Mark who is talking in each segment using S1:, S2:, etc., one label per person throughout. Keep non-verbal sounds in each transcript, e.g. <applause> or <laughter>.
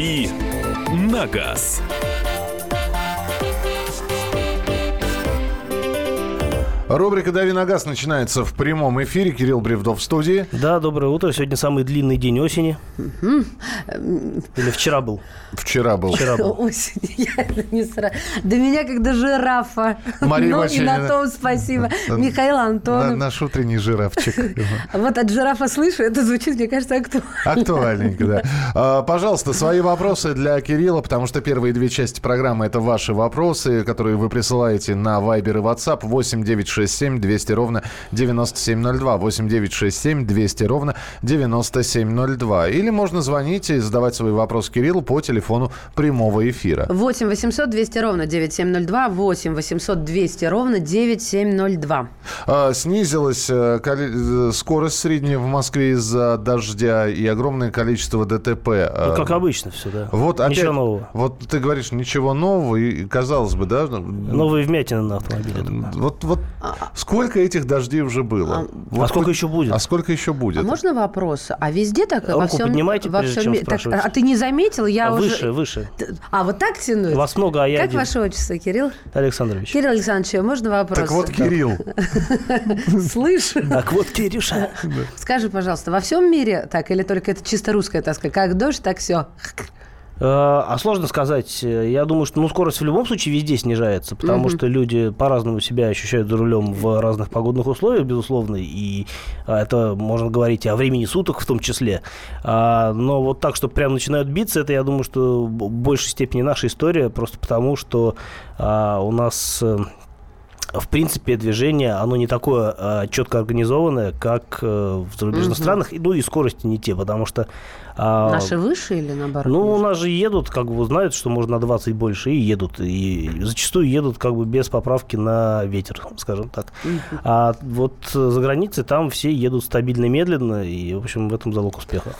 S1: «Дави на газ».
S2: Рубрика «Дави на газ» начинается в прямом эфире. Кирилл Бревдов в студии.
S3: Да, доброе утро. Сегодня самый длинный день осени. Или вчера был?
S2: Вчера был.
S3: Вчера был.
S4: Осень, <laughs> я это не сразу. До меня как до жирафа.
S2: Мария
S4: ну и на том спасибо. Михаил
S2: На-
S4: Антонов.
S2: наш утренний жирафчик. <laughs>
S4: Вот от жирафа слышу, это звучит, мне кажется, актуально.
S2: Актуальненько, да. А, Пожалуйста, свои вопросы для Кирилла, потому что первые две части программы – это ваши вопросы, которые вы присылаете на Viber и WhatsApp 8 967 200 ровно 9702. 8 967 200 ровно 9702. Или можно звонить и задавать свои вопросы Кириллу по телефону прямого эфира.
S4: 8 800 200 ровно 9702, 8 800 200 ровно 9702.
S2: А, Снизилась э, э, скорость средняя в Москве из-за дождя и огромное количество ДТП.
S3: Ну,
S2: А,
S3: как обычно все, да.
S2: Вот опять,
S3: Ничего нового.
S2: Вот ты говоришь, ничего нового, и казалось бы, да? ну,
S3: Новые вмятины на автомобиле.
S2: Вот, вот сколько этих дождей уже было? Вот
S3: А сколько
S2: хоть-
S3: еще будет?
S2: А сколько еще будет?
S4: А можно вопрос? А везде так во
S3: Руку
S4: всем
S3: поднимайте,
S4: во
S3: прежде
S4: всем
S3: чем
S4: так. А ты не заметил? Я
S3: А
S4: уже...
S3: Выше, выше.
S4: А, вот так тянуть?
S3: Вас много, а я
S4: Как
S3: один.
S4: ваше отчество, Кирилл?
S3: Александрович.
S4: Кирилл Александрович, можно вопрос?
S2: Так вот, Кирилл, <laughs>
S4: Слышу.
S3: Так вот, Кирюша.
S4: Скажи, пожалуйста, во всем мире так или только это чисто русская тоска? Как дождь, так все.
S3: Э, А сложно сказать. Я думаю, что ну, скорость в любом случае везде снижается, потому что люди по-разному себя ощущают за рулем в разных погодных условиях, безусловно, и а, это можно говорить о времени суток в том числе. А, Но вот так, что прям начинают биться, это, я думаю, что в большей степени наша история, просто потому что а, у нас э, в принципе, движение, оно не такое э, четко организованное, как э, в зарубежных странах, и, ну и скорости не те, потому что... а,
S4: Наши выше или наоборот?
S3: ну, у нас же едут, как бы знают, что можно на 20 больше, и едут. И зачастую едут как бы без поправки на ветер, скажем так. А вот за границей там все едут стабильно, медленно, и, в общем, в этом залог успеха.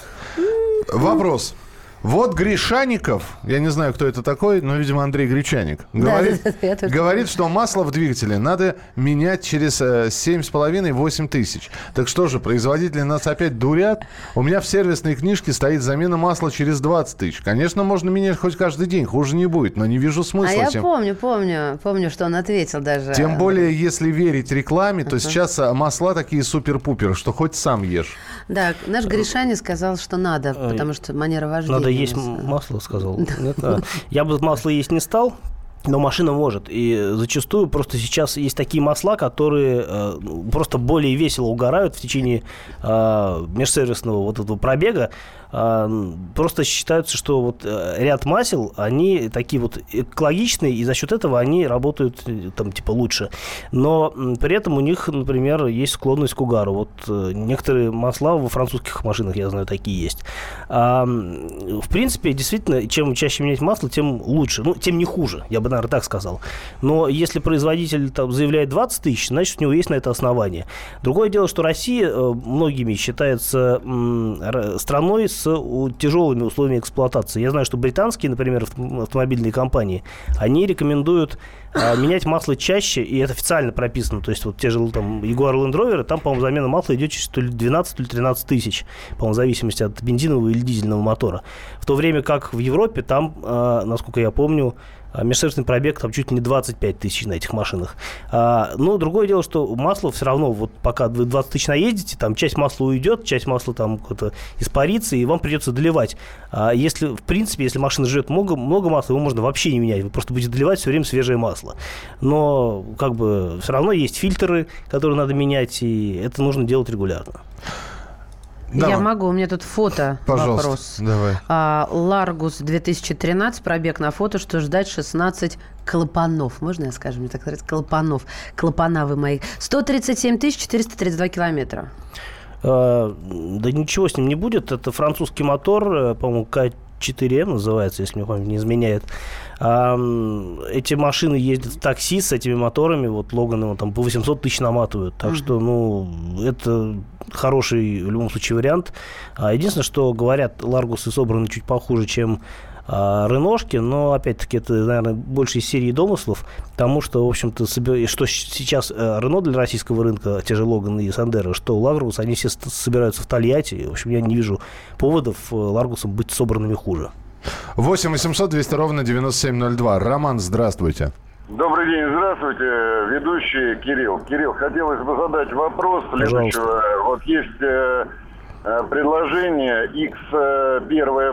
S2: вопрос. Вот Гришаников, я не знаю, кто это такой, но, видимо, Андрей Гречаник, говорит,
S4: да, да, я тоже
S2: говорит что масло в двигателе надо менять через э, 7,5-8 тысяч. Так что же, производители нас опять дурят? У меня в сервисной книжке стоит замена масла через 20 тысяч. Конечно, можно менять хоть каждый день, хуже не будет, но не вижу
S4: А
S2: смысла.
S4: я
S2: тем-
S4: помню, помню, помню, что он ответил даже.
S2: Тем более, если верить рекламе, то сейчас а, масла такие супер-пупер, что хоть сам ешь.
S4: Да, наш Гришаня сказал, что надо, потому что манера вождения.
S3: Надо есть масло, сказал. Я бы масло есть не стал. Но машина может. И зачастую просто сейчас есть такие масла, которые э, ну, просто более весело угорают в течение э, межсервисного вот этого пробега. Э, просто считается, что вот э, ряд масел, они такие вот экологичные, и за счет этого они работают э, там типа лучше. Но при этом у них, например, есть склонность к угару. Вот э, некоторые масла во французских машинах, я знаю, такие есть. А, в принципе, действительно, чем чаще менять масло, тем лучше. Ну, тем не хуже, я бы, наверное, так сказал. Но если производитель там, заявляет 20 тысяч, значит, у него есть на это основание. Другое дело, что Россия многими считается страной с у- тяжелыми условиями эксплуатации. Я знаю, что британские, например, авто- автомобильные компании, они рекомендуют а, <clears throat> менять масло чаще, и это официально прописано. То есть вот те же там Jaguar Land Rover, там, по-моему, замена масла идет через то ли 12, то ли 13 тысяч, по-моему, в зависимости от бензинового или дизельного мотора. В то время как в Европе там, а, насколько я помню, межсервисный пробег там чуть ли не 25 тысяч на этих машинах. А, но другое дело, что масло все равно, вот пока вы 20 тысяч наездите, там часть масла уйдет, часть масла там как-то испарится, и вам придется доливать. А если, в принципе, если машина живет много, много масла, его можно вообще не менять, вы просто будете доливать все время свежее масло. Но как бы все равно есть фильтры, которые надо менять, и это нужно делать регулярно.
S2: Давай.
S4: Я могу, у меня тут фото <laughs>
S2: Пожалуйста,
S4: вопрос.
S2: давай.
S4: А, Ларгус 2013, пробег на фото, что ждать 16 клапанов. Можно я скажу? Мне так нравится. Клапанов. Клапана вы мои. 137 432 километра.
S3: А, Да ничего с ним не будет. Это французский мотор, э, по-моему, K4M называется, если мне память не изменяет. А, Эти машины ездят в такси с этими моторами, вот Логаны вот там по 800 тысяч наматывают. Так что, ну, это хороший в любом случае вариант. А, Единственное, что говорят, Ларгусы собраны чуть похуже, чем а, Реношки, но, опять-таки, это, наверное, больше из серии домыслов, потому что, в общем-то, что сейчас э, Рено для российского рынка, те же Логан и Сандера, что Ларгус, они все собираются в Тольятти. В общем, я не вижу поводов э, Ларгусам быть собранными хуже.
S2: 8 800 200 ровно 9702. Роман, здравствуйте.
S5: Добрый день, здравствуйте, ведущий Кирилл. Кирилл, хотелось бы задать вопрос следующего. Вот есть э, предложение X1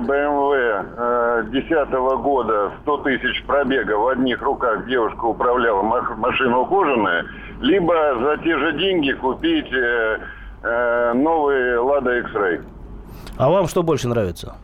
S5: BMW 10 года, 100 тысяч пробега, в одних руках девушка управляла, машина ухоженная, либо за те же деньги купить э, э, новый Lada X-Ray.
S3: А вам что больше нравится?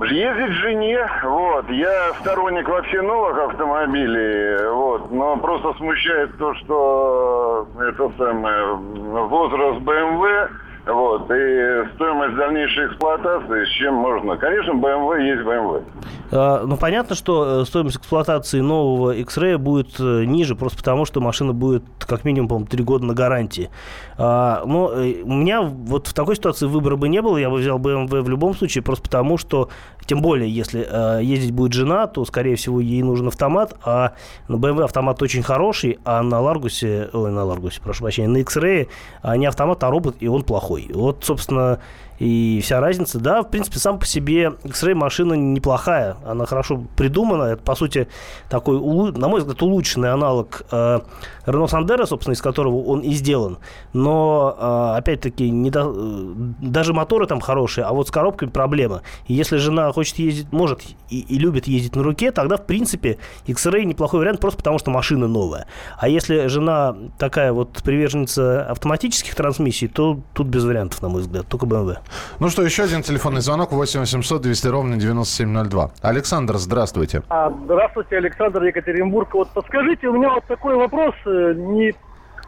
S5: Ездить жене, вот. Я сторонник вообще новых автомобилей, вот. Но просто смущает то, что это самое возраст BMW, вот, и стоимость дальнейшей эксплуатации, с чем можно. Конечно, BMW есть BMW.
S3: А, Ну, понятно, что э, стоимость эксплуатации нового X-Ray будет э, ниже, просто потому что машина будет как минимум, по-моему, 3 года на гарантии. А, Но э, у меня вот в такой ситуации выбора бы не было, я бы взял BMW в любом случае, просто потому что, тем более, если э, ездить будет жена, то, скорее всего, ей нужен автомат, а на BMW автомат очень хороший, а на Ларгусе, ой, на Ларгусе, прошу прощения, на X-Ray а не автомат, а робот, и он плохой. Вот, собственно, и вся разница. Да, в принципе, сам по себе X-Ray машина неплохая. Она хорошо придумана. Это, по сути, такой, на мой взгляд, улучшенный аналог э, Renault Sandero, собственно, из которого он и сделан. Но, э, опять-таки, не до- э, даже моторы там хорошие, а вот с коробкой проблема. И если жена хочет ездить, может и, и любит ездить на руке, тогда, в принципе, X-Ray неплохой вариант просто потому, что машина новая. А если жена такая вот приверженница автоматических трансмиссий, то тут без вариантов, на мой взгляд, только BMW.
S2: Ну что, еще один телефонный звонок. 8 800 200 ровно 9702. Александр, здравствуйте.
S6: А, Здравствуйте, Александр Екатеринбург. Вот подскажите, у меня вот такой вопрос, э, не,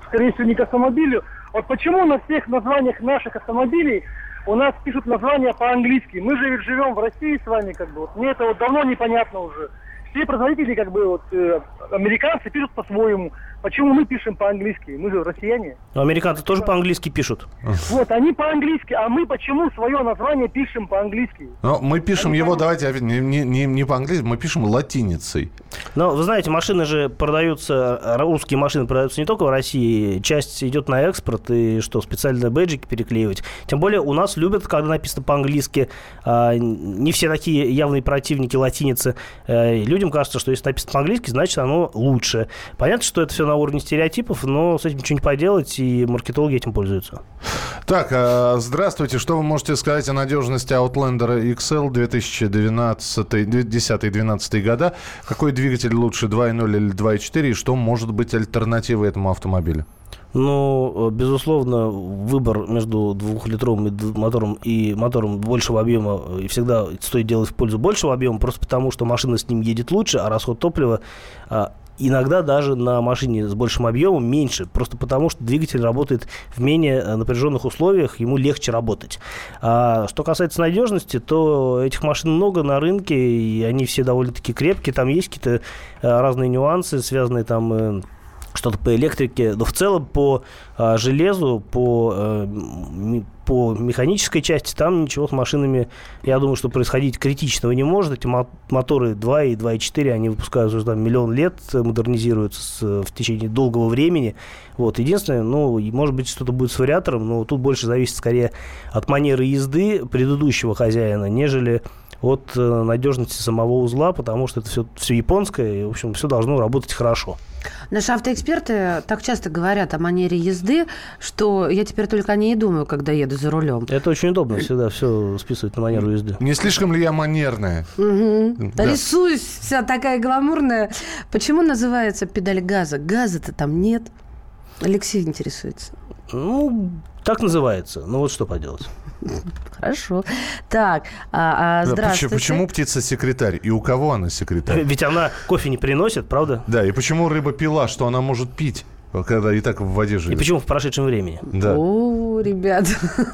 S6: скорее всего, не к автомобилю. Вот почему на всех названиях наших автомобилей у нас пишут названия по-английски? Мы же ведь живем в России с вами, как бы. Вот мне это вот давно непонятно уже. Все производители, как бы, вот, э, американцы пишут по-своему. Почему мы пишем по-английски? Мы же россияне.
S3: Американцы тоже по-английски пишут.
S6: Вот, они по-английски, а мы почему свое название пишем по-английски?
S2: Но мы пишем
S6: не
S2: его, давайте, не, не, не, не по-английски, мы пишем латиницей.
S3: Но, вы знаете, машины же продаются, русские машины продаются не только в России, часть идет на экспорт, и что, специально бэджики переклеивать. Тем более у нас любят, когда написано по-английски, а, не все такие явные противники латиницы. Э, Людям кажется, что если написано по-английски, значит оно лучше. Понятно, что это все на уровне стереотипов, но с этим ничего не поделать, и маркетологи этим пользуются.
S2: Так, а, здравствуйте. Что вы можете сказать о надежности Outlander XL 2010-2012 года? Какой двигатель лучше, 2.0 или 2.4? И что может быть альтернативой этому автомобилю?
S3: Ну, э, безусловно, выбор между двухлитровым мотором и мотором большего объема э, и всегда стоит делать в пользу большего объема, просто потому что машина с ним едет лучше, а расход топлива а, иногда даже на машине с большим объемом меньше, просто потому что двигатель работает в менее э, напряженных условиях, ему легче работать. А что касается надежности, то этих машин много на рынке, и они все довольно-таки крепкие, там есть какие-то э, разные нюансы, связанные там э, что-то по электрике, но в целом по а, железу, по, э, по механической части там ничего с машинами, я думаю, что происходить критичного не может. Эти мо- моторы 2 и 2.4, они выпускаются уже там миллион лет, э, модернизируются с- в течение долгого времени. Вот. Единственное, ну, может быть, что-то будет с вариатором, но тут больше зависит скорее от манеры езды предыдущего хозяина, нежели от э, надежности самого узла, потому что это все, все японское, и, в общем, все должно работать хорошо.
S4: Наши автоэксперты так часто говорят о манере езды, что я теперь только о ней и думаю, когда еду за рулем.
S3: Это очень удобно всегда все списывать на манеру езды.
S2: Не слишком ли я манерная?
S4: Мгм.
S2: Да.
S4: Рисуюсь вся такая гламурная. Почему называется педаль газа? Газа-то там нет. Алексей интересуется.
S3: Ну, так называется. Ну вот что поделать. <laughs>
S4: Хорошо. Так, а, а,
S2: Да,
S4: здравствуйте.
S2: почему, почему птица-секретарь? И у кого она секретарь?
S3: Ведь она кофе не приносит, правда?
S2: Да, и почему рыба пила, что она может пить, когда и так в воде
S3: И
S2: живет?
S3: почему в прошедшем времени?
S2: Да.
S4: О, ребят.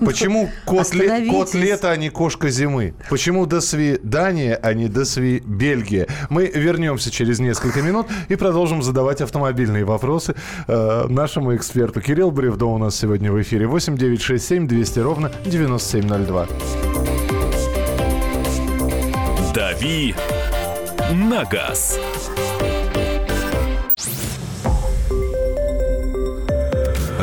S2: Почему кот, ле- кот лета, а не кошка зимы? Почему до свидания, а не до сви Бельгия? Мы вернемся через несколько минут и продолжим задавать автомобильные вопросы э, нашему эксперту. Кирилл Бревдо у нас сегодня в эфире. 8 9 6 7 200 ровно 9702.
S1: «Дави на газ».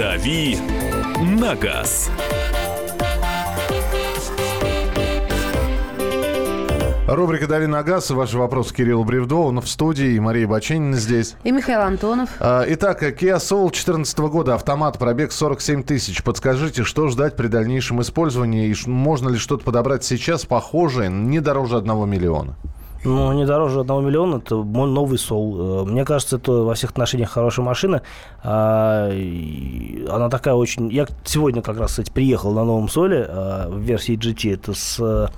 S1: «Дави на газ».
S2: Рубрика «Дави на газ». Ваши вопросы Кирилл Бревдо, он в студии, и Мария Баченина здесь.
S4: И Михаил Антонов.
S2: А, Итак, Kia Soul 2014 года, автомат, пробег 47 тысяч. Подскажите, что ждать при дальнейшем использовании и можно ли что-то подобрать сейчас похожее, не дороже одного миллиона?
S3: Ну, не дороже одного миллиона, это мой новый Soul. Э, Мне кажется, это во всех отношениях хорошая машина. А, Она такая очень... Я сегодня как раз, кстати, приехал на новом Соле а, в версии GT. Это с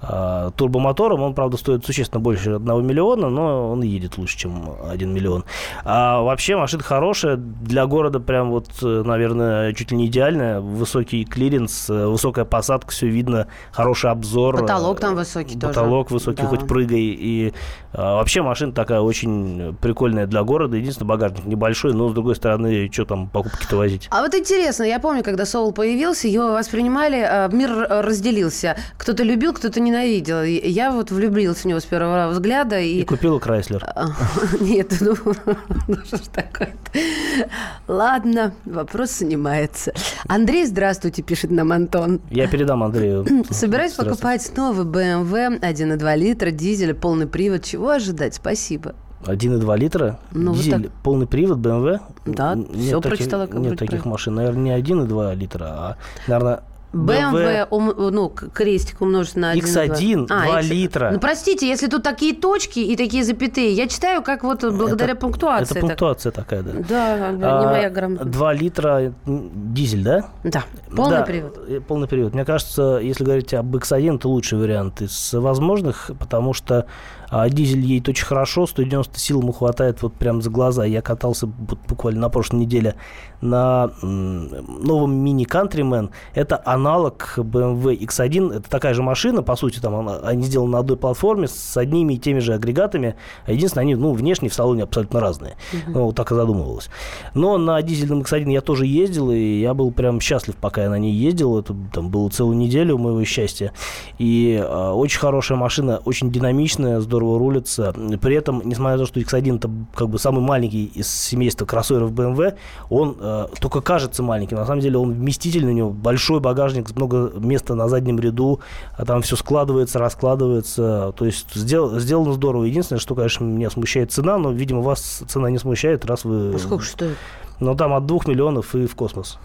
S3: турбомотором. Он, правда, стоит существенно больше одного миллиона, но он едет лучше, чем один миллион. А вообще машина хорошая. Для города прям вот, э, наверное, чуть ли не идеальная. Высокий клиренс, э, высокая посадка, все видно, хороший обзор.
S4: Потолок там высокий тоже.
S3: Потолок высокий,
S4: Да.
S3: хоть прыгай. И а, вообще машина такая очень прикольная для города. Единственное, багажник небольшой, но, с другой стороны, что там покупки-то возить?
S4: А вот интересно, я помню, когда Soul появился, его воспринимали, э, мир э, разделился. Кто-то любил, кто-то ненавидел. И Я вот влюбилась в него с первого взгляда.
S3: И
S4: И...
S3: купила Крайслер.
S4: А, <laughs> Нет, ну, <laughs> ну что ж такое-то. Ладно, вопрос снимается. Андрей, здравствуйте, пишет нам Антон.
S3: Я передам Андрею. <clears throat>
S4: Собираюсь покупать новый BMW 1,2 литра, дизель, полный привод. Чего ожидать? Спасибо.
S3: 1,2 литра,
S4: Ну, вот
S3: дизель,
S4: так.
S3: полный привод, BMW.
S4: Да,
S3: Н-
S4: всё
S3: таких-
S4: прочитала, как
S3: Нет таких
S4: про-
S3: машин. Наверное, не 1,2 литра, а, наверное,
S4: BMW, ум- ну, крестик умножить на 1,2.
S3: X1,
S4: А,
S3: 2
S4: X-
S3: литра.
S4: Ну, простите, если тут такие точки и такие запятые, я читаю, как вот благодаря
S3: Это-
S4: пунктуации.
S3: Это
S4: так.
S3: пунктуация такая, да.
S4: Да, не
S3: А,
S4: моя грамота.
S3: 2 литра дизель, да?
S4: Да, полный
S3: Да,
S4: привод.
S3: э, Полный привод. Мне кажется, если говорить об X1, это лучший вариант из возможных, потому что а, дизель едет очень хорошо, 190 сил ему хватает вот прям за глаза. Я катался бу- буквально на прошлой неделе на новом мини Countryman. Это аналог BMW X1. Это такая же машина, по сути, там она- они сделаны на одной платформе с одними и теми же агрегатами. Единственное, они ну, внешне в салоне абсолютно разные. Ну, вот так и задумывалось. Но на дизельном X1 я тоже ездил, и я был прям счастлив, пока я на ней ездил. Это там было целую неделю моего счастья. И э, очень хорошая машина, очень динамичная, здорово рулится. При этом, несмотря на то, что X1 это как бы самый маленький из семейства кроссоверов BMW, он э, только кажется маленьким. На самом деле он вместительный, у него большой багажник, много места на заднем ряду, а там все складывается, раскладывается. То есть сдел- сделано здорово. Единственное, что, конечно, меня смущает цена, но, видимо, вас цена не смущает, раз вы...
S4: Ну, сколько стоит?
S3: Ну, там от двух миллионов и в космос.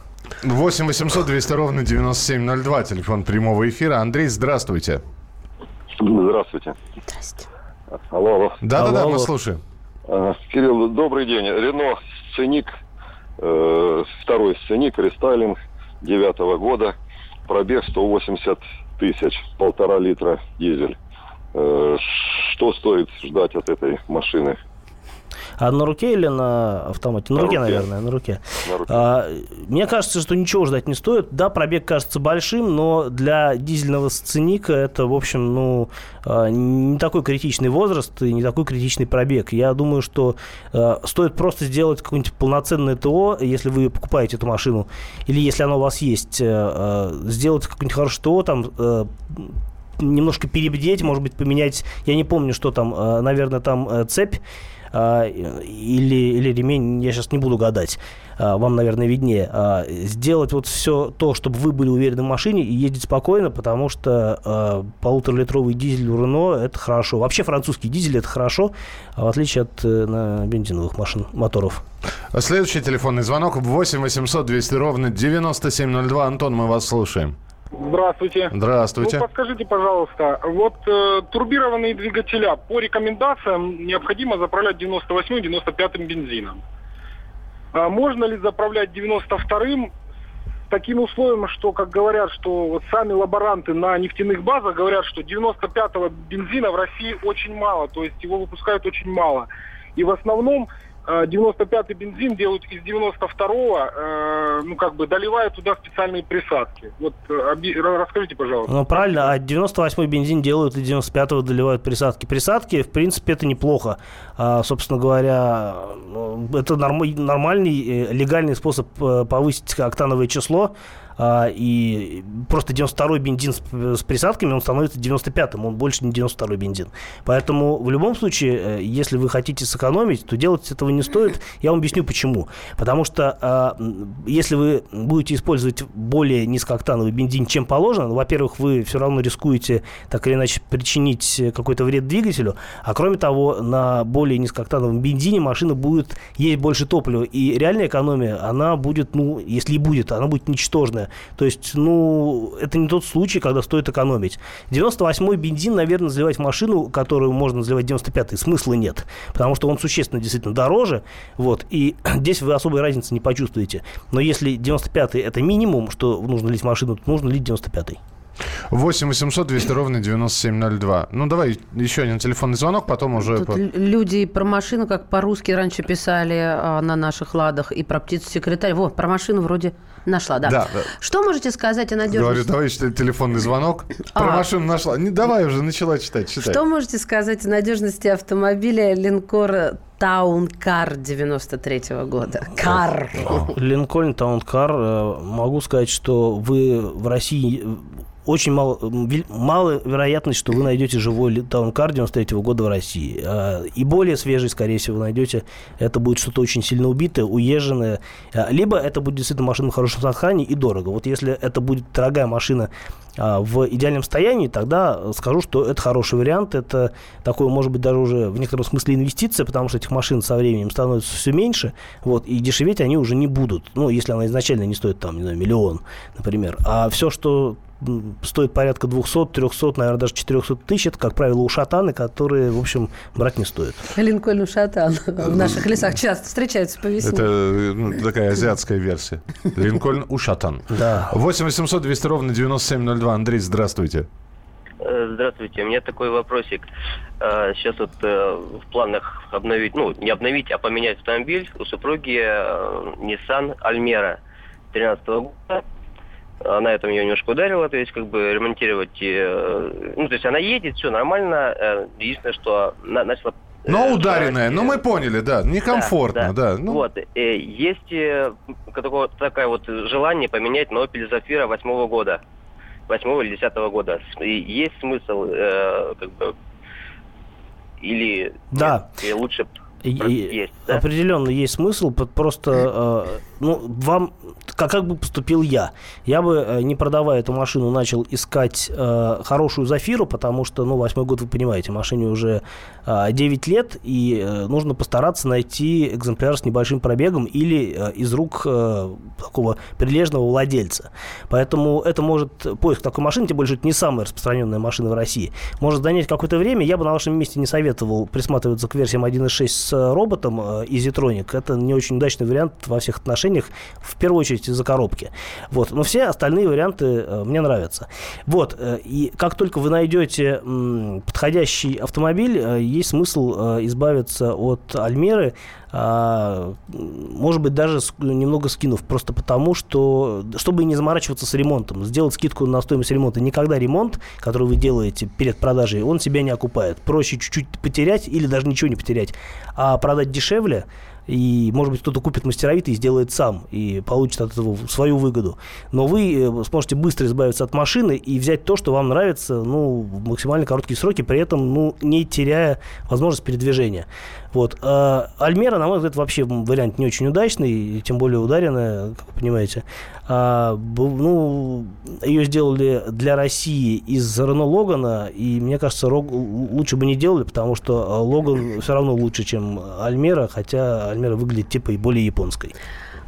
S2: 8 800 200 ровно 9702, телефон прямого эфира. Андрей, здравствуйте.
S7: Здравствуйте.
S4: Здрасте.
S7: Алло, алло.
S2: Да-да-да,
S3: Алло,
S2: мы
S3: алло.
S2: слушаем.
S7: А, Кирилл, добрый день. Рено Сценик, э, второй Сценик, рестайлинг девятого года, пробег 180 тысяч, полтора литра дизель. Э, что стоит ждать от этой машины?
S3: А на руке или на автомате? На,
S7: На
S3: руке,
S7: руке.
S3: наверное, на руке.
S7: На руке.
S3: А, мне кажется, что ничего ждать не стоит. Да, пробег кажется большим, но для дизельного сценика это, в общем, ну, а, не такой критичный возраст и не такой критичный пробег. Я думаю, что а, стоит просто сделать какое-нибудь полноценное ТО, если вы покупаете эту машину, или если оно у вас есть, э, сделать какое-нибудь хорошее ТО, там, немножко перебдеть, может быть, поменять, я не помню, что там, наверное, там э, цепь а, или, или ремень, я сейчас не буду гадать, а, вам, наверное, виднее. А, Сделать вот все то, чтобы вы были уверены в машине и ездить спокойно, потому что а, полуторалитровый дизель у Рено это хорошо. Вообще французский дизель это хорошо, а в отличие от э, бензиновых машин, моторов.
S2: Следующий телефонный звонок 8 800 200 ровно 9702. Антон, мы вас слушаем.
S6: Здравствуйте.
S2: Здравствуйте.
S6: Ну, подскажите, пожалуйста, вот э, турбированные двигателя по рекомендациям необходимо заправлять 98-95 бензином. А можно ли заправлять 92-м с таким условием, что, как говорят, что вот сами лаборанты на нефтяных базах говорят, что 95-го бензина в России очень мало, то есть его выпускают очень мало. И в основном
S8: 95-й бензин делают из 92-го, э, ну, как бы доливают туда специальные присадки. Вот э, расскажите, пожалуйста.
S3: Ну, правильно, а 98-й бензин делают и 95-го доливают присадки. Присадки, в принципе, это неплохо. А, собственно говоря, ну, это норм, нормальный, легальный способ повысить октановое число и просто 92-й бензин с, с присадками, он становится 95-м, он больше не 92-й бензин. Поэтому в любом случае, э, если вы хотите сэкономить, то делать этого не стоит. Я вам объясню почему. Потому что а, если вы будете использовать более низкооктановый бензин, чем положено, ну, во-первых, вы все равно рискуете так или иначе причинить какой-то вред двигателю, а кроме того, на более низкооктановом бензине машина будет есть больше топлива, и реальная экономия, она будет, ну, если и будет, она будет ничтожная бензина. То есть, ну, это не тот случай, когда стоит экономить. 98-й бензин, наверное, заливать в машину, которую можно заливать 95-й, смысла нет. Потому что он существенно действительно дороже. Вот, и <clears throat> здесь вы особой разницы не почувствуете. Но если 95-й это минимум, что нужно лить в машину, то нужно лить 95-й.
S2: 8 800 200 ровно 9702. Ну, давай еще один телефонный звонок, потом уже...
S4: Тут по... люди про машину, как по-русски раньше писали а, на наших ладах, и про птицу-секретарь. Вот, про машину вроде нашла, да. да. Что можете сказать о надежности... Говорю,
S2: давай телефонный звонок. Про а. машину нашла. Не, давай уже, начала читать, читай.
S4: Что можете сказать о надежности автомобиля Линкор Таункар 93 -го года. Кар.
S3: Линкольн Таункар. Э, могу сказать, что вы в России очень мало, мало вероятность, что вы найдете живой таункар 93 года в России. А, и более свежий, скорее всего, вы найдете. Это будет что-то очень сильно убитое, уезженное. Либо это будет действительно машина в хорошем состоянии и дорого. Вот если это будет дорогая машина а, в идеальном состоянии, тогда скажу, что это хороший вариант. Это такое, может быть, даже уже в некотором смысле инвестиция, потому что этих машин со временем становится все меньше, вот, и дешеветь они уже не будут. Ну, если она изначально не стоит, там, не знаю, миллион, например. А все, что стоит порядка 200, 300, наверное, даже 400 тысяч. Это, как правило, ушатаны, которые, в общем, брать не стоит.
S4: Линкольн ушатан в наших лесах часто встречаются по весне.
S2: Это ну, такая азиатская версия. Линкольн ушатан.
S3: Да.
S2: 8 800 200 ровно 9702. Андрей, здравствуйте.
S9: Э, здравствуйте, у меня такой вопросик. Сейчас э, вот э, в планах обновить, ну, не обновить, а поменять автомобиль у супруги Nissan Almera 2013 года она этом ее немножко ударила, то есть как бы ремонтировать, э, ну то есть она едет, все нормально, э, единственное, что на, начала
S2: но э, ударенная, ну мы поняли, да, некомфортно, да.
S9: да. Ну. Вот, э, есть э, такое, такое вот желание поменять на Opel Zafira восьмого года, восьмого или десятого года. И есть смысл, э, как бы, или,
S3: да.
S9: нет, лучше
S3: есть, да? Определенно есть смысл, просто э, ну, вам, как, как бы поступил я? Я бы, э, не продавая эту машину, начал искать э, хорошую Зафиру, потому что, ну, восьмой год, вы понимаете, машине уже э, 9 лет, и э, нужно постараться найти экземпляр с небольшим пробегом или э, из рук э, такого прилежного владельца. Поэтому это может, поиск такой машины, тем более, это не самая распространенная машина в России, может занять какое-то время. Я бы на вашем месте не советовал присматриваться к версиям 1.6 с роботом э, Easytronic. Это не очень удачный вариант во всех отношениях отношениях, в первую очередь из-за коробки. Вот. Но все остальные варианты э, мне нравятся. Вот. Э, и как только вы найдете подходящий автомобиль, э, есть смысл избавиться от Альмеры, а, может быть, даже немного скинув, просто потому, что, чтобы не заморачиваться с ремонтом, сделать скидку на стоимость ремонта. Никогда ремонт, который вы делаете перед продажей, он себя не окупает. Проще чуть-чуть потерять или даже ничего не потерять, а продать дешевле, и, может быть, кто-то купит мастеровитый и сделает сам, и получит от этого свою выгоду. Но вы э, сможете быстро избавиться от машины и взять то, что вам нравится, ну, в максимально короткие сроки, при этом, ну, не теряя возможность передвижения. Вот. А Альмера, на мой взгляд, вообще вариант не очень удачный, тем более ударенная, как вы понимаете. А, ну, ее сделали для России из Рено Логана, и мне кажется, лучше бы не делали, потому что Логан все равно лучше, чем Альмера, хотя Альмера выглядит типа и более японской.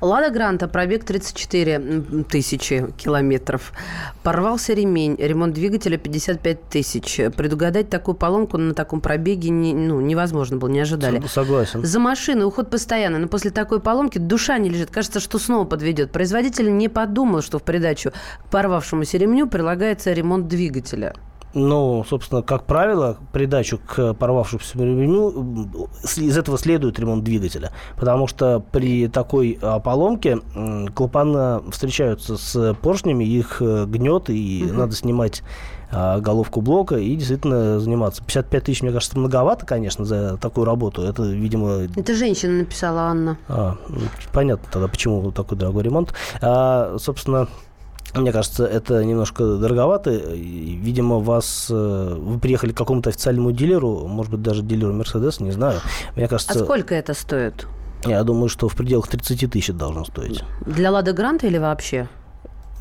S4: Лада Гранта, пробег 34 тысячи километров. Порвался ремень, ремонт двигателя 55 тысяч. Предугадать такую поломку на таком пробеге не, ну, невозможно было, не ожидали.
S3: Согласен.
S4: За машиной уход постоянно, но после такой поломки душа не лежит. Кажется, что снова подведет. Производитель не подумал, что в придачу к порвавшемуся ремню прилагается ремонт двигателя.
S3: Ну, собственно, как правило, придачу к порвавшемуся ремню из этого следует ремонт двигателя, потому что при такой поломке клапана встречаются с поршнями, их э, гнет, и угу. надо снимать а, головку блока и действительно заниматься. 55 тысяч, мне кажется, многовато, конечно, за такую работу. Это, видимо...
S4: Это женщина написала, Анна.
S3: А, ну, понятно тогда, почему такой дорогой ремонт. А, собственно, мне кажется, это немножко дороговато. Видимо, вас э, вы приехали к какому-то официальному дилеру, может быть, даже дилеру Мерседес, не знаю. Мне кажется...
S4: А сколько это стоит?
S3: Я думаю, что в пределах 30 тысяч должно стоить.
S4: Для Лада Гранта или вообще?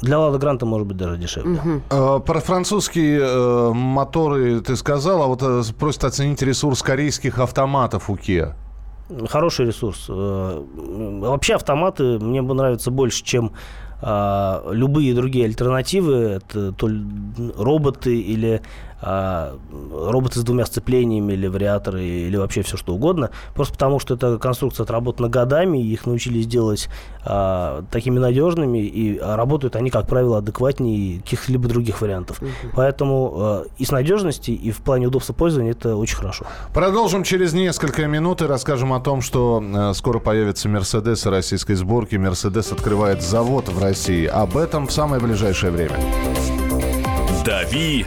S3: Для Лада Гранта может быть даже дешевле.
S2: Угу. Про французские э, моторы ты сказал, а вот э, просят оценить ресурс корейских автоматов у Kia.
S3: Хороший ресурс. Вообще автоматы мне бы нравятся больше, чем а, любые другие альтернативы, это то ли роботы или а, роботы с двумя сцеплениями или вариаторы, или вообще все что угодно. Просто потому, что эта конструкция отработана годами, их научились делать а, такими надежными, и работают они, как правило, адекватнее каких-либо других вариантов. Угу. Поэтому а, и с надежности, и в плане удобства пользования это очень хорошо.
S2: Продолжим через несколько минут и расскажем о том, что а, скоро появится Мерседес российской сборки. Мерседес открывает завод в России. Об этом в самое ближайшее время.
S1: Дави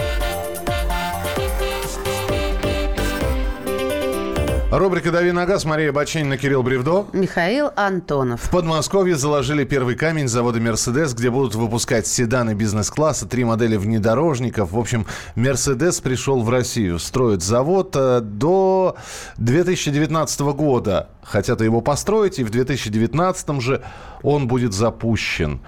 S2: Рубрика «Дави на газ». Мария Баченина, Кирилл Бревдо.
S4: Михаил Антонов.
S2: В Подмосковье заложили первый камень завода «Мерседес», где будут выпускать седаны бизнес-класса, три модели внедорожников. В общем, «Мерседес» пришел в Россию. Строят завод э, до 2019 года. Хотят его построить, и в 2019 же он будет запущен.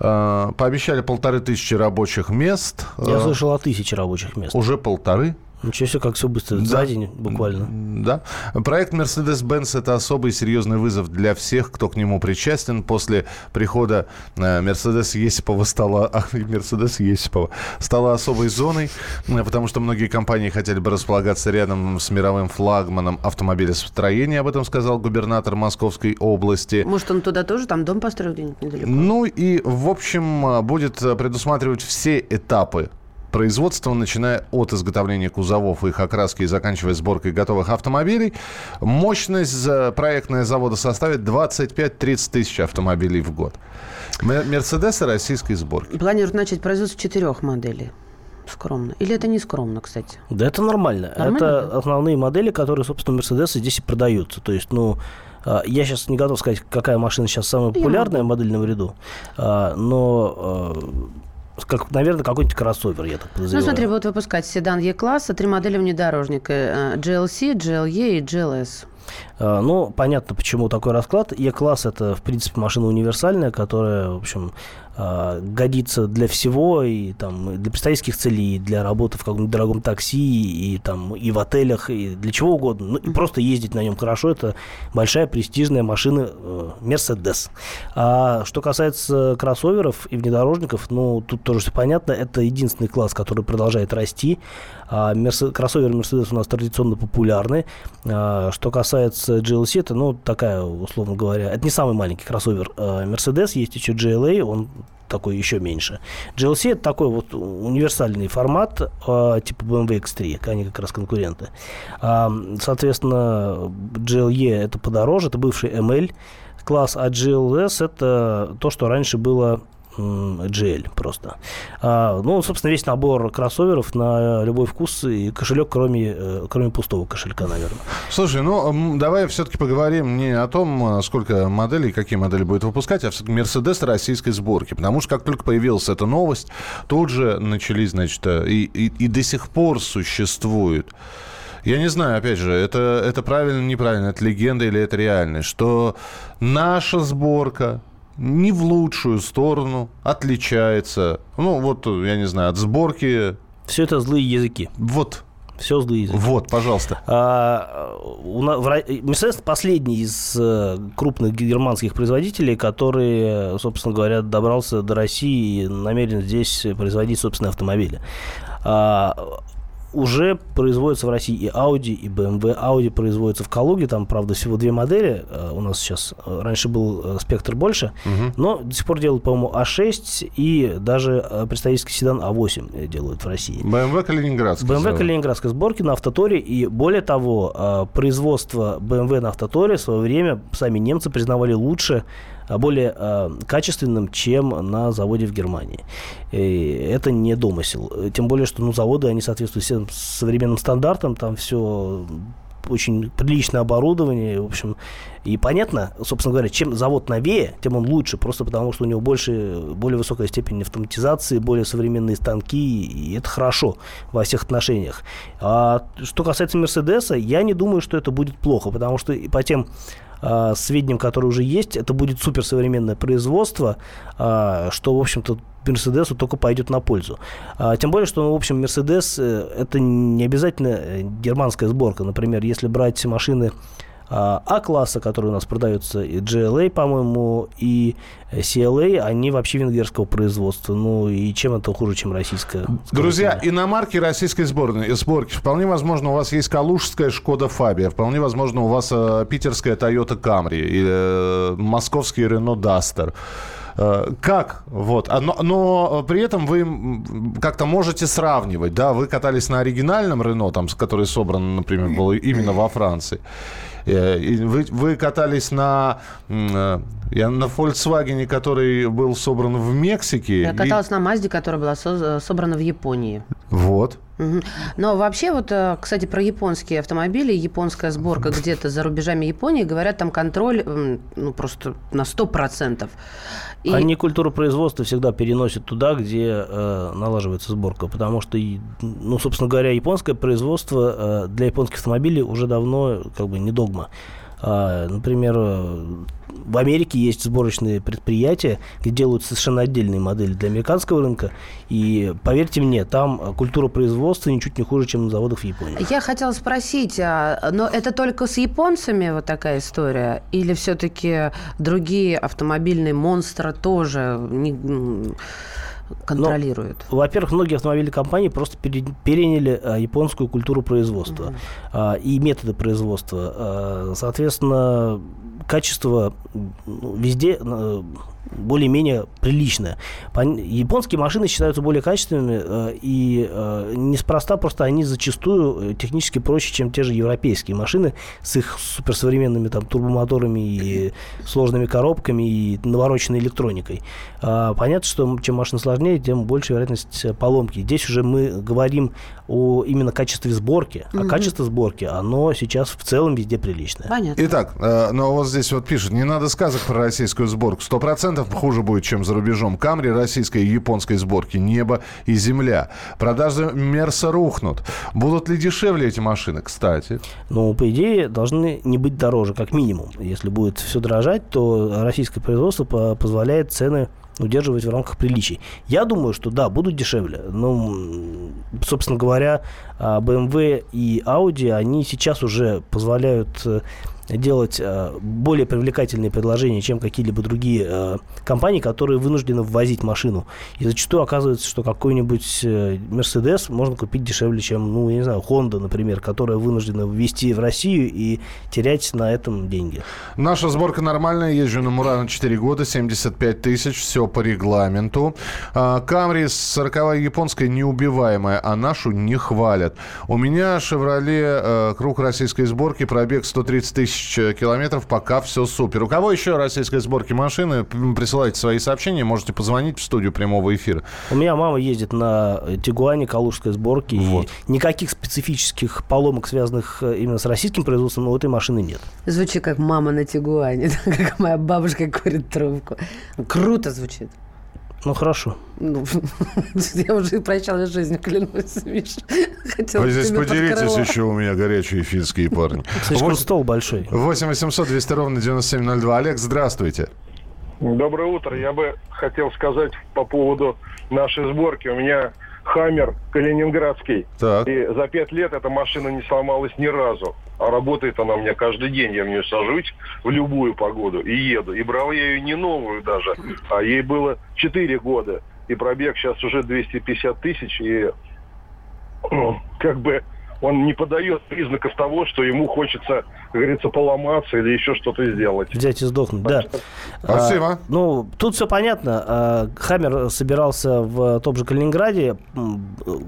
S2: Э, пообещали полторы тысячи рабочих мест.
S3: Я э, слышал о тысяче рабочих мест.
S2: Уже полторы.
S3: Ничего себе, как все быстро, да. за день буквально.
S2: Да. Проект Mercedes-Benz – это особый серьезный вызов для всех, кто к нему причастен. После прихода Mercedes э, Есипова стала, <laughs> Mercedes Есипова стала особой зоной, э, потому что многие компании хотели бы располагаться рядом с мировым флагманом автомобилестроения, об этом сказал губернатор Московской области.
S4: Может, он туда тоже, там дом построил где-нибудь недалеко?
S2: Ну и, в общем, э, будет предусматривать все этапы производства, начиная от изготовления кузовов, их окраски и заканчивая сборкой готовых автомобилей. Мощность проектная завода составит 25-30 тысяч автомобилей в год. Мерседесы российской сборки.
S4: Планируют начать производство четырех моделей. Скромно. Или это не скромно, кстати?
S3: Да это нормально. нормально это да? основные модели, которые, собственно, Мерседесы здесь и продаются. То есть, ну, а, я сейчас не готов сказать, какая машина сейчас самая популярная в модельном ряду, а, но а, как, наверное, какой-нибудь кроссовер, я так ну, подозреваю.
S4: Ну, смотри, будут выпускать седан Е-класса, три модели внедорожника. Э, GLC, GLE и GLS.
S3: А, ну, понятно, почему такой расклад. Е-класс это, в принципе, машина универсальная, которая, в общем, а, годится для всего, и там для представительских целей, и для работы в каком-нибудь дорогом такси, и там и в отелях, и для чего угодно. Ну, и просто ездить на нем хорошо. Это большая престижная машина э, Mercedes. А что касается кроссоверов и внедорожников, ну, тут тоже все понятно. Это единственный класс, который продолжает расти. А Мерс... кроссоверы Mercedes у нас традиционно популярны. А, что касается GLC, это, ну, такая, условно говоря, это не самый маленький кроссовер а, Mercedes, есть еще GLA, он такой еще меньше. GLC это такой вот универсальный формат э, типа BMW X3, они как раз конкуренты. Э, соответственно, GLE это подороже, это бывший ML класс, а GLS это то, что раньше было GL просто. А, ну, собственно, весь набор кроссоверов на любой вкус и кошелек, кроме, э, кроме пустого кошелька, наверное.
S2: Слушай, ну, давай все-таки поговорим не о том, э, сколько моделей, какие модели будет выпускать, а все-таки Мерседес российской сборки. Потому что как только появилась эта новость, тут же начались, значит, э, и, и, и до сих пор существует я не знаю, опять же, это, это правильно, неправильно, это легенда или это реальность, что наша сборка не в лучшую сторону отличается, ну, вот, я не знаю, от сборки...
S3: Все это злые языки.
S2: Вот,
S3: все злые языки.
S2: Вот, пожалуйста.
S3: А, у, Мерседес последний из э, крупных германских производителей, который, собственно говоря, добрался до России и намерен здесь производить собственные автомобили. А, уже производится в России и Audi, и BMW. Audi производится в Калуге, там, правда, всего две модели э, у нас сейчас. Раньше был э, спектр больше, угу. но до сих пор делают, по-моему, А6 и даже э, представительский седан А8 делают в России.
S2: BMW Калининградская.
S3: BMW Калининградской сборки на Автоторе. И более того, производство BMW на Автоторе в свое время сами немцы признавали лучше более э, качественным, чем на заводе в Германии. И это не домысел. Тем более, что ну, заводы, они соответствуют всем современным стандартам, там все очень приличное оборудование, в общем, и понятно, собственно говоря, чем завод новее, тем он лучше, просто потому что у него больше, более высокая степень автоматизации, более современные станки, и это хорошо во всех отношениях. А что касается Мерседеса, я не думаю, что это будет плохо, потому что по тем э, сведениям, которые уже есть, это будет суперсовременное производство, э, что, в общем-то, Мерседесу только пойдет на пользу. А, тем более, что, в общем, Мерседес э, это не обязательно э, германская сборка. Например, если брать машины а-класса, которые у нас продаются, и GLA, по-моему, и CLA, они вообще венгерского производства. Ну, и чем это хуже, чем российская?
S2: Друзья, иномарки российской сборной, сборки. Вполне возможно, у вас есть калужская Шкода Фабия, вполне возможно, у вас э, питерская Toyota Camry или э, московский Renault Duster. Э, как? Вот. А, но, но при этом вы как-то можете сравнивать, да? Вы катались на оригинальном Рено, там, который собран, например, был именно во Франции. Э, вы, вы катались на, э, я на Volkswagen, который был собран в Мексике.
S4: Я каталась и... на Мазде, которая была со- собрана в Японии.
S2: Вот.
S4: Но вообще, вот, э, кстати, про японские автомобили, японская сборка где-то за рубежами Японии, говорят, там контроль ну, просто на 100%.
S3: И... Они культуру производства всегда переносят туда, где э, налаживается сборка, потому что, ну, собственно говоря, японское производство э, для японских автомобилей уже давно как бы не догма. А, например, в Америке есть сборочные предприятия, где делают совершенно отдельные модели для американского рынка. И поверьте мне, там культура производства ничуть не хуже, чем на заводах в Японии.
S4: Я хотела спросить, а, но это только с японцами вот такая история? Или все-таки другие автомобильные монстры тоже не контролируют?
S3: Ну, во-первых, многие автомобильные компании просто переняли а, японскую культуру производства угу. а, и методы производства. А, соответственно, качество ну, везде более-менее приличная. Японские машины считаются более качественными, э, и э, неспроста просто они зачастую э, технически проще, чем те же европейские машины с их суперсовременными там, турбомоторами и сложными коробками и навороченной электроникой. А, понятно, что чем машина сложнее, тем больше вероятность поломки. Здесь уже мы говорим о именно качестве сборки, mm-hmm. а качество сборки, оно сейчас в целом везде приличное.
S2: Понятно. Итак, но вот здесь вот пишут, не надо сказок про российскую сборку. Сто процентов хуже будет, чем за рубежом. Камри российской и японской сборки «Небо» и «Земля». Продажи Мерса рухнут. Будут ли дешевле эти машины, кстати?
S3: Ну, по идее, должны не быть дороже, как минимум. Если будет все дорожать, то российское производство позволяет цены удерживать в рамках приличий. Я думаю, что да, будут дешевле. Но, собственно говоря, BMW и Audi, они сейчас уже позволяют э, делать э, более привлекательные предложения, чем какие-либо другие э, компании, которые вынуждены ввозить машину. И зачастую оказывается, что какой-нибудь э, Mercedes можно купить дешевле, чем, ну, я не знаю, Honda, например, которая вынуждена ввести в Россию и терять на этом деньги.
S2: Наша сборка нормальная. Езжу на Мурана 4 года, 75 тысяч, все по регламенту. Камри 40 японская неубиваемая, а нашу не хвалят. У меня Chevrolet круг российской сборки, пробег 130 тысяч тысяч километров, пока все супер. У кого еще российской сборки машины? Присылайте свои сообщения, можете позвонить в студию прямого эфира.
S3: У меня мама ездит на Тигуане калужской сборки, вот. и никаких специфических поломок, связанных э, именно с российским производством, у этой машины нет.
S4: Звучит как мама на Тигуане, <laughs> как моя бабушка курит трубку. Круто звучит.
S3: Ну, хорошо.
S4: Ну, <laughs> я уже прощалась с жизнью, клянусь, Миша. <laughs> Хотела
S2: Вы здесь поделитесь еще у меня горячие финские парни. <laughs>
S3: Слишком стол большой.
S2: 8 800 200 ровно 9702. Олег, здравствуйте.
S10: Доброе утро. Я бы хотел сказать по поводу нашей сборки. У меня Хаммер калининградский.
S2: Так.
S10: И за пять лет эта машина не сломалась ни разу. А работает она у меня каждый день. Я в нее сажусь в любую погоду и еду. И брал я ее не новую даже, а ей было 4 года. И пробег сейчас уже 250 тысяч. И ну, как бы он не подает признаков того, что ему хочется, как говорится, поломаться или еще что-то сделать.
S3: Взять и сдохнуть, да.
S2: Спасибо.
S3: А, ну, тут все понятно. А, Хаммер собирался в том же Калининграде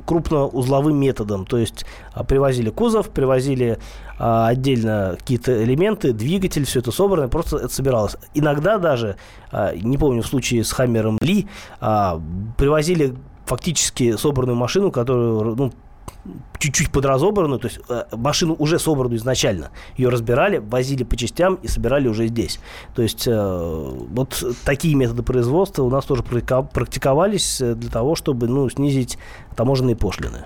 S3: крупноузловым методом. То есть а, привозили кузов, привозили а, отдельно какие-то элементы, двигатель, все это собрано, просто это собиралось. Иногда даже, а, не помню, в случае с Хаммером Ли, а, привозили фактически собранную машину, которую, ну, чуть-чуть подразобранную, то есть э, машину уже собранную изначально. Ее разбирали, возили по частям и собирали уже здесь. То есть э, вот такие методы производства у нас тоже практиковались э, для того, чтобы ну, снизить таможенные пошлины.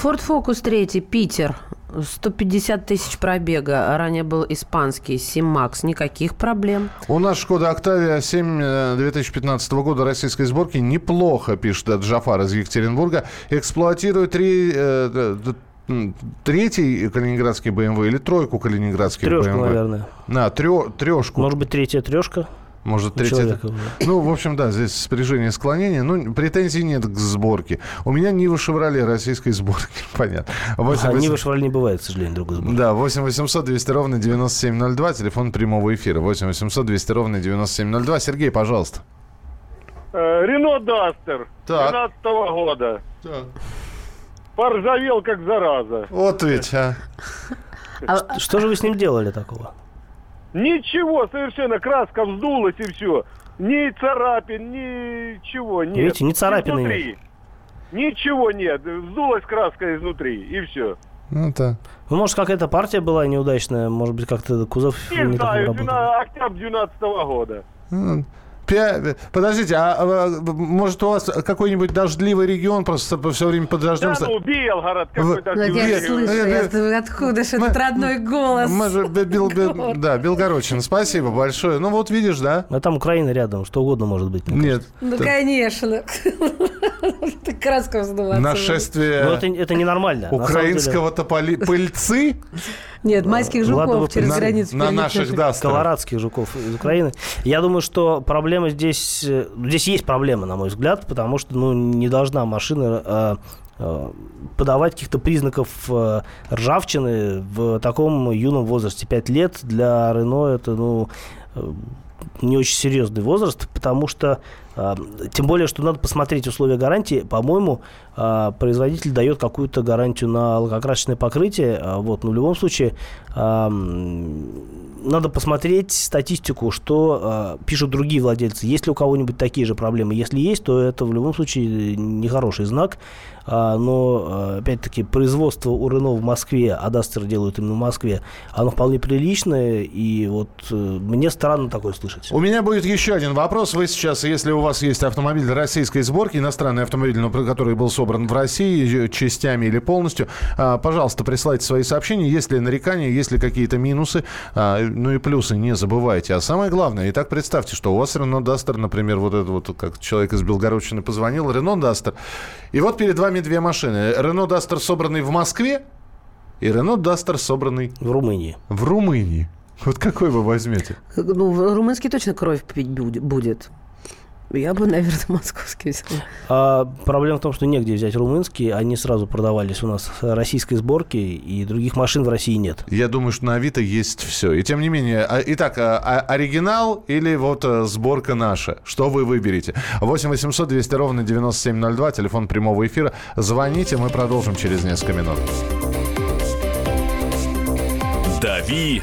S4: Ford Focus 3, Питер. 150 тысяч пробега. Ранее был испанский Симакс. Никаких проблем.
S2: У нас Шкода Октавия 7 э, 2015 года российской сборки неплохо, пишет Джафар из Екатеринбурга. Эксплуатирует три, э, м, третий калининградский БМВ или тройку калининградских
S3: Трешку,
S2: БМВ?
S3: наверное.
S2: На, трё- трешку.
S3: Может быть, третья трешка?
S2: Может,
S3: у
S2: третья...
S3: человека уже.
S2: Ну, в общем, да, здесь спряжение склонения. Ну, претензий нет к сборке. У меня Нива Шевроле российской сборки. <laughs> Понятно.
S3: А
S2: 8
S3: Нива Шевроле не бывает, к сожалению, друг из
S2: Да, 8 800 200 ровно 9702, телефон прямого эфира. 8 800 200 ровно 9702. Сергей, пожалуйста.
S10: Э, Рено Дастер
S2: Так.
S10: 12 года. Поржавел как зараза.
S2: Вот ведь, а.
S4: А-
S3: Что же вы с ним делали такого?
S10: Ничего, совершенно краска вздулась и все. Ни царапин, ничего нет.
S3: Видите, не царапины
S10: изнутри. нет. Ничего нет, вздулась краска изнутри и все.
S2: Ну да.
S3: Ну, может, какая-то партия была неудачная, может быть, как-то кузов
S10: не,
S3: не
S10: знаю, 12, октябрь 2012 года.
S2: Ну, Подождите, а, а может у вас какой-нибудь дождливый регион просто все время под дождем?
S10: Да, ну, Белгород какой-то.
S4: В... Я слышу, я...
S2: Э,
S4: э, откуда же этот родной голос?
S2: Мы же Бел... <laughs> Да, Белгородчин, спасибо большое. Ну вот видишь, да?
S3: А там Украина рядом, что угодно может быть.
S2: Нет.
S4: Ну, конечно. <laughs> Так краска вздуваться.
S2: Нашествие...
S3: Ну, это, это ненормально.
S2: Украинского-то пыльцы?
S4: Нет, майских
S3: Ладно,
S4: жуков через
S2: на,
S4: границу
S2: на наших дастерах.
S3: колорадских жуков из Украины. Я думаю, что проблема здесь... э, Здесь есть проблема, на мой взгляд, потому что ну, не должна машина э, э, подавать каких-то признаков ржавчины в таком юном возрасте. 5 лет для Рено это, ну, не очень серьезный возраст, потому что, э, тем более, что надо посмотреть условия гарантии. По-моему, э, производитель дает какую-то гарантию на лакокрасочное покрытие. э, Вот, но в любом случае э, надо посмотреть статистику, что э, пишут другие владельцы. Есть ли у кого-нибудь такие же проблемы? Если есть, то это в любом случае нехороший знак. А, но, э, опять-таки, производство у Рено в Москве, а Дастер делают именно в Москве, оно вполне приличное, и вот э, мне странно такое слышать.
S2: У меня будет еще один вопрос. Вы сейчас, если у вас есть автомобиль российской сборки, иностранный автомобиль, но который был собран в России э, частями или полностью, а, пожалуйста, присылайте свои сообщения. Есть ли нарекания, есть ли какие-то минусы, а, ну и плюсы, не забывайте. А самое главное, итак, представьте, что у вас Рено Дастер, например, вот это вот, как человек из Белгородчины позвонил, Рено Дастер, и вот перед вами две машины. Рено Дастер, собранный в Москве, и Рено Дастер, собранный
S3: В Румынии.
S2: в Румынии. <laughs> Вот какой вы возьмете?
S4: Ну, в- румынский точно кровь пить буд- будет. Я бы, наверное, <laughs> московский взяла.
S3: А проблема в том, что негде взять румынские, они сразу продавались у нас российской сборки, и других машин в России нет.
S2: Я думаю, что на Авито есть все. И тем не менее, а- итак, а- а- оригинал или вот а, сборка наша? Что вы выберете? 8 800 200 ровно 9702, телефон прямого эфира. Звоните, мы продолжим через несколько минут.
S1: «Дави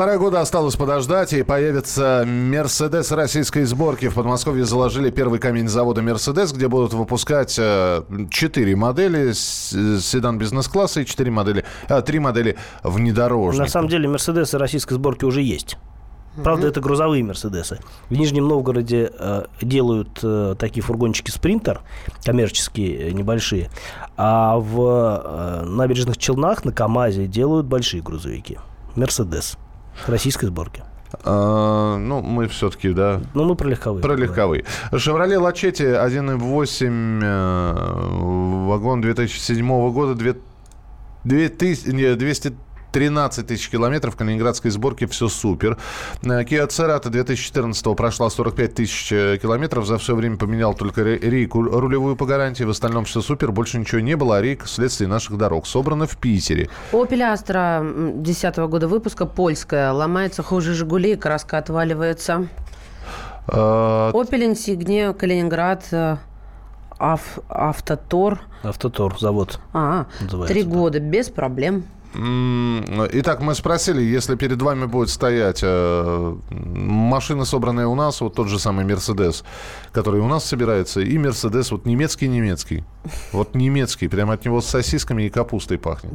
S2: Полтора года осталось подождать, и появится «Мерседес» российской сборки. В Подмосковье заложили первый камень завода «Мерседес», где будут выпускать э, четыре модели седан бизнес-класса и четыре модели, а, три модели внедорожника.
S3: На самом деле «Мерседесы» российской сборки уже есть. Правда, это грузовые Мерседесы. В Нижнем Новгороде э, делают э, такие фургончики Спринтер, коммерческие, э, небольшие. А в э, набережных Челнах на КАМАЗе делают большие грузовики. Мерседес. Российской сборки.
S2: А, ну, мы все-таки, да.
S3: Ну, мы про легковые.
S2: Про легковые. «Шевроле Лачетти» 1.8 э, вагон 2007 года, 2, 2000, не, 200 13 тысяч километров калининградской сборки, все супер. Э, Kia Cerato 2014 прошла 45 тысяч э, километров, за все время поменял только рейку рулевую по гарантии, в остальном все супер, больше ничего не было, а рейка вследствие наших дорог. Собрана в Питере.
S4: Opel Astra 2010 года выпуска, польская, ломается хуже «Жигулей», краска отваливается. Opel Insignia, Калининград, Ав, Автотор.
S3: Автотор, завод.
S4: А, три года, без проблем.
S2: Итак, мы спросили, если перед вами будет стоять э, машина, собранная у нас, вот тот же самый Мерседес, который у нас собирается, и Мерседес, вот немецкий-немецкий. Вот немецкий, прямо от него с сосисками и капустой пахнет.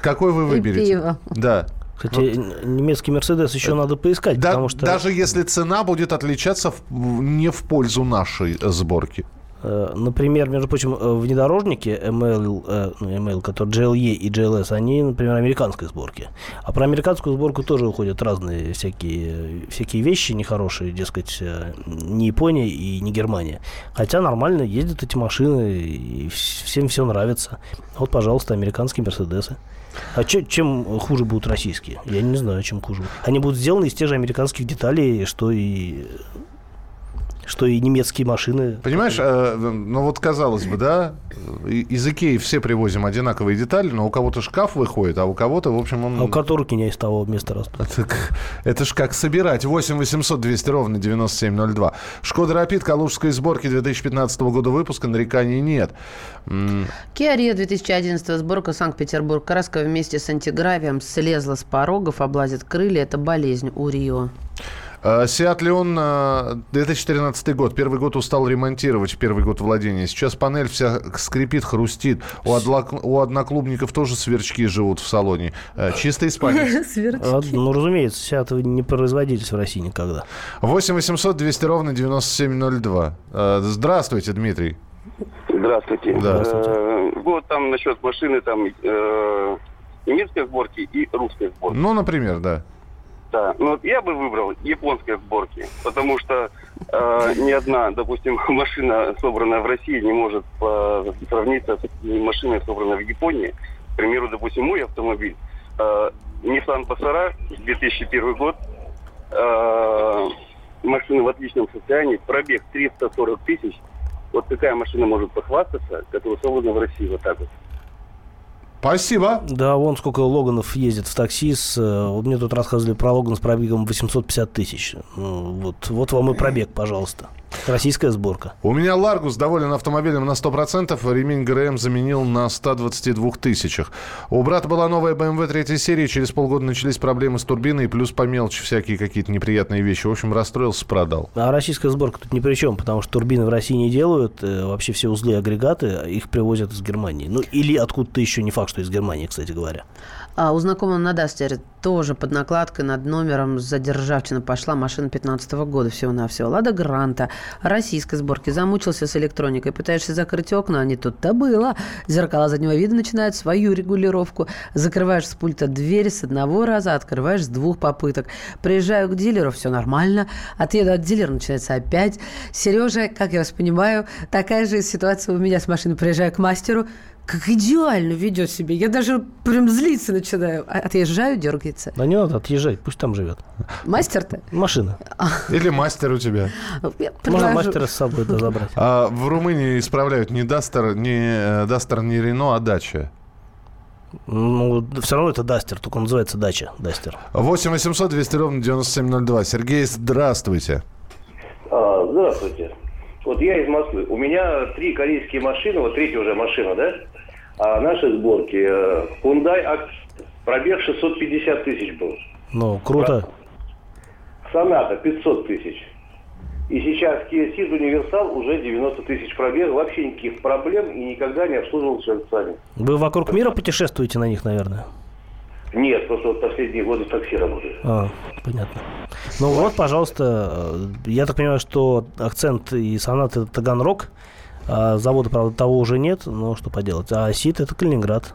S2: Какой вы выберете? Да.
S3: Кстати, вот. немецкий Мерседес еще надо поискать,
S2: да,
S3: потому что...
S2: Даже если цена будет отличаться в, не в пользу нашей сборки.
S3: Э, например, между прочим, э, внедорожники ML, э, ну, ML, которые GLE и GLS, они, например, американской сборки. А про американскую сборку тоже уходят разные всякие, всякие вещи нехорошие, дескать, не Япония и не Германия. Хотя нормально ездят эти машины, и всем все нравится. Вот, пожалуйста, американские Мерседесы. А че, чем хуже будут российские? Я не знаю, чем хуже. Они будут сделаны из тех же американских деталей, что и что и немецкие машины.
S2: Понимаешь, э, ну вот казалось бы, да, из Икеи все привозим одинаковые детали, но у кого-то шкаф выходит, а у кого-то, в общем, он...
S3: А у которых не из того места растут. <laughs>
S2: Это, это ж как собирать. 8 800 200 ровно 9702. Шкода Рапид Калужской сборки 2015 года выпуска нареканий нет.
S4: Kia Rio 2011 сборка Санкт-Петербург. Краска вместе с антигравием слезла с порогов, облазит крылья. Это болезнь у Рио.
S2: Сиат Леон 2013 год. Первый год устал ремонтировать, первый год владения. Сейчас панель вся скрипит, хрустит. У, одлак... у одноклубников тоже сверчки живут в салоне. Э, чисто испанец. <laughs>
S3: А, ну, разумеется, Сиат не производились в России никогда.
S2: 8 800 200 ровно 9702. Э, здравствуйте, Дмитрий.
S11: Здравствуйте.
S2: Здравствуйте.
S11: Э, вот там насчет машины там немецкой сборки и русской сборки.
S2: Ну, например, да.
S11: Да, ну я бы выбрал японской сборки, потому что э, ни одна, допустим, <laughs> машина, собранная в России, не может э, сравниться с машиной, собранной в Японии. К примеру, допустим, мой автомобиль э, Nissan Passara, 2001 год, э, машина в отличном состоянии, пробег 340 тысяч. Вот такая машина может похвастаться, которая собрана в России вот так вот.
S2: Спасибо.
S3: Да, вон сколько Логанов ездит в такси. С, э, вот мне тут рассказывали про Логан с пробегом 850 тысяч. Ну, вот, вот вам и пробег, пожалуйста. Российская сборка.
S2: У меня Ларгус доволен автомобилем на 100%. Ремень ГРМ заменил на 122 тысячах. У брата была новая BMW третьей серии. Через полгода начались проблемы с турбиной. Плюс по мелочи всякие какие-то неприятные вещи. В общем, расстроился, продал.
S3: А российская сборка тут ни при чем, потому что турбины в России не делают. Э, вообще все узлы и агрегаты их привозят из Германии. Ну, или откуда-то еще не факт, что из Германии, кстати говоря.
S4: А у знакомого на Дастере тоже под накладкой над номером задержавчина пошла машина 15 года всего-навсего. Лада Гранта российской сборки. Замучился с электроникой. Пытаешься закрыть окна, а не тут-то было. Зеркала заднего вида начинают свою регулировку. Закрываешь с пульта дверь с одного раза, открываешь с двух попыток. Приезжаю к дилеру, все нормально. Отъеду от дилера, начинается опять. Сережа, как я вас понимаю, такая же ситуация у меня с машиной. Приезжаю к мастеру, как идеально ведет себя. Я даже прям злиться начинаю. А- Отъезжаю, дергается.
S3: Да не надо отъезжать, пусть там живет.
S4: Мастер-то?
S3: Машина.
S2: Или мастер у тебя.
S3: Можно мастера с собой да, забрать.
S2: А в Румынии исправляют не Дастер, не э, Дастер, не Рено, а Dacia.
S3: Ну, все равно это Дастер, только он называется Dacia, Дастер.
S2: 8 800 200 ровно 9702. Сергей, здравствуйте.
S12: А, здравствуйте. Вот я из Москвы. У меня три корейские машины, вот третья уже машина, да? А наши сборки э, Hyundai. Пробег 650 тысяч был.
S3: Ну, круто.
S12: Соната 500 тысяч. И сейчас Kia Ceed Универсал уже 90 тысяч пробег. Вообще никаких проблем и никогда не обслуживался официально.
S3: Вы вокруг мира путешествуете на них, наверное?
S12: Нет, просто вот последние годы такси работаю.
S3: А, понятно. Ну вот, пожалуйста, э, я так понимаю, что акцент и сонат это Таганрог. А завода, правда, того уже нет, но что поделать. А Сит это Калининград.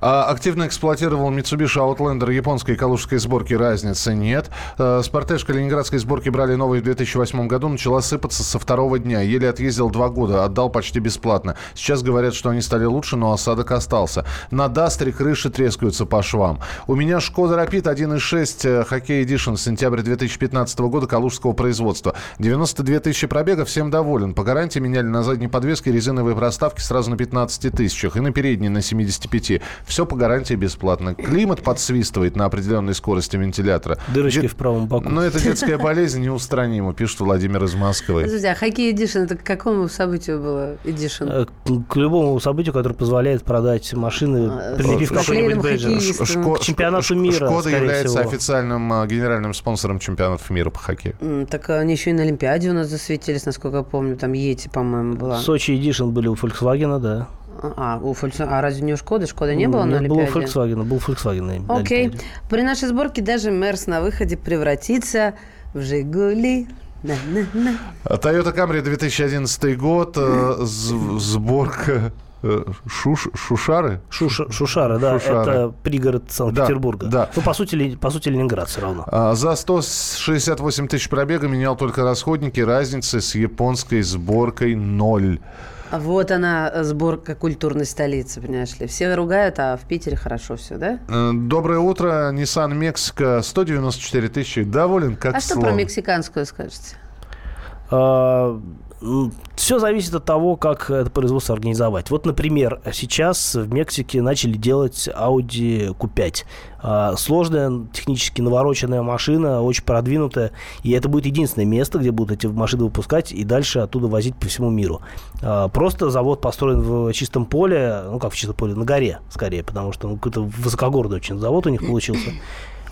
S2: А, активно эксплуатировал Mitsubishi Outlander японской и калужской сборки разницы нет. Э, Спортеж калининградской сборки брали новый в 2008 году. Начала сыпаться со второго дня. Еле отъездил два года. Отдал почти бесплатно. Сейчас говорят, что они стали лучше, но осадок остался. На Дастре крыши трескаются по швам. У меня Шкода Рапид 1.6 э, Хоккей Эдишн сентябрь 2015 года калужского производства. 92 тысячи пробегов. Всем доволен. По гарантии меняли на задней подвеске резиновые проставки сразу на 15 тысячах и на передней на 75. Все по гарантии бесплатно. Климат подсвистывает на определенной скорости вентилятора.
S3: Дырочки
S2: Дет-
S3: в правом боку.
S2: Но это детская болезнь неустранима, пишет Владимир из Москвы.
S4: Подожди, а Hockey Edition, это к какому событию было Edition?
S3: Э, к- любому событию, которое позволяет продать машины,
S4: А,
S3: прилепив какой-нибудь
S2: бейджик.
S3: К чемпионату мира,
S2: Шкода является официальным а, генеральным спонсором чемпионатов мира по хоккею.
S4: Так они еще и на Олимпиаде у нас засветились, насколько я помню. Там Yeti, по-моему, была.
S3: Сочи Edition были у Volkswagen, да.
S4: А, у Фолькс- а разве не у Шкоды? Шкода не было на Олимпиаде?
S3: Volkswagen, был Volkswagen на- на
S4: Окей.
S3: Олимпиаде.
S4: При нашей сборке даже Мерс на выходе превратится в Жигули. На-на-на.
S2: А Toyota Camry 2011 год, э, сборка э, Шуш, Шушары?
S3: Шуша- Шушара, да,
S2: Шушары.
S3: это пригород Санкт-Петербурга.
S2: Да, да.
S3: Ну, по сути, по сути, Ленинград все равно.
S2: А, За 168 тысяч пробега менял только расходники. Разницы с японской сборкой ноль.
S4: А Вот она, э, сборка культурной столицы, понимаешь ли. Все ругают, а в Питере хорошо все, да?
S2: Э, Доброе утро. Nissan Мексика 194 тысячи. Доволен как
S4: а что
S2: слон.
S4: про мексиканскую скажете?
S3: Все зависит от того, как это производство организовать. Вот, например, сейчас в Мексике начали делать Audi Q5. А, Сложная, технически навороченная машина, очень продвинутая. И это будет единственное место, где будут эти машины выпускать и дальше оттуда возить по всему миру. А, Просто завод построен в чистом поле, ну как в чистом поле, на горе скорее, потому что ну, какой-то высокогорный очень завод у них получился.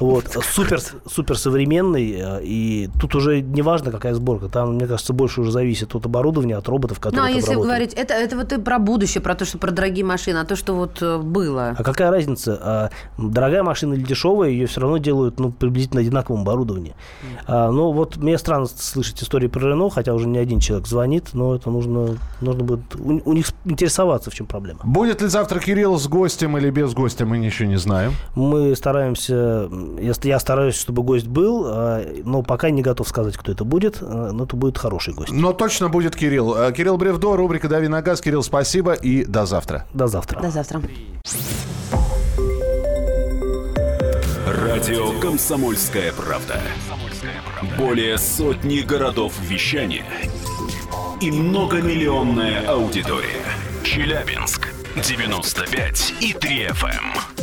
S3: Вот, супер, супер современный, э, и тут уже не важно, какая сборка, там, мне кажется, больше уже зависит от оборудования, от роботов, которые
S4: Ну, а если
S3: работают.
S4: говорить, это, это вот и про будущее, про то, что про дорогие машины, а то, что вот э, было.
S3: А какая разница, а, дорогая машина или дешевая, ее все равно делают ну, приблизительно одинаковом оборудовании. А, ну, вот мне странно слышать истории про Рено, хотя уже не один человек звонит, но это нужно, нужно будет у, у них интересоваться, в чем проблема.
S2: Будет ли завтра Кирилл с гостем или без гостя, мы еще не знаем.
S3: Мы стараемся, я, я стараюсь, чтобы гость был, а, но пока не готов сказать, кто это будет, а, но это будет хороший гость.
S2: Но точно будет Кирилл. Э, Кирилл Бревдо, рубрика «Дави на газ». Кирилл, спасибо и до завтра.
S3: До завтра.
S4: До завтра.
S1: Радио «Комсомольская правда». Более сотни городов вещания и многомиллионная аудитория. Челябинск 95 и 3 FM.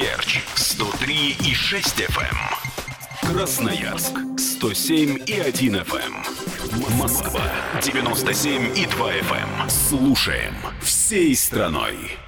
S1: Керчь 103 и 6 FM. Красноярск 107 и 1 FM. Москва 97 и 2 FM. Слушаем всей страной.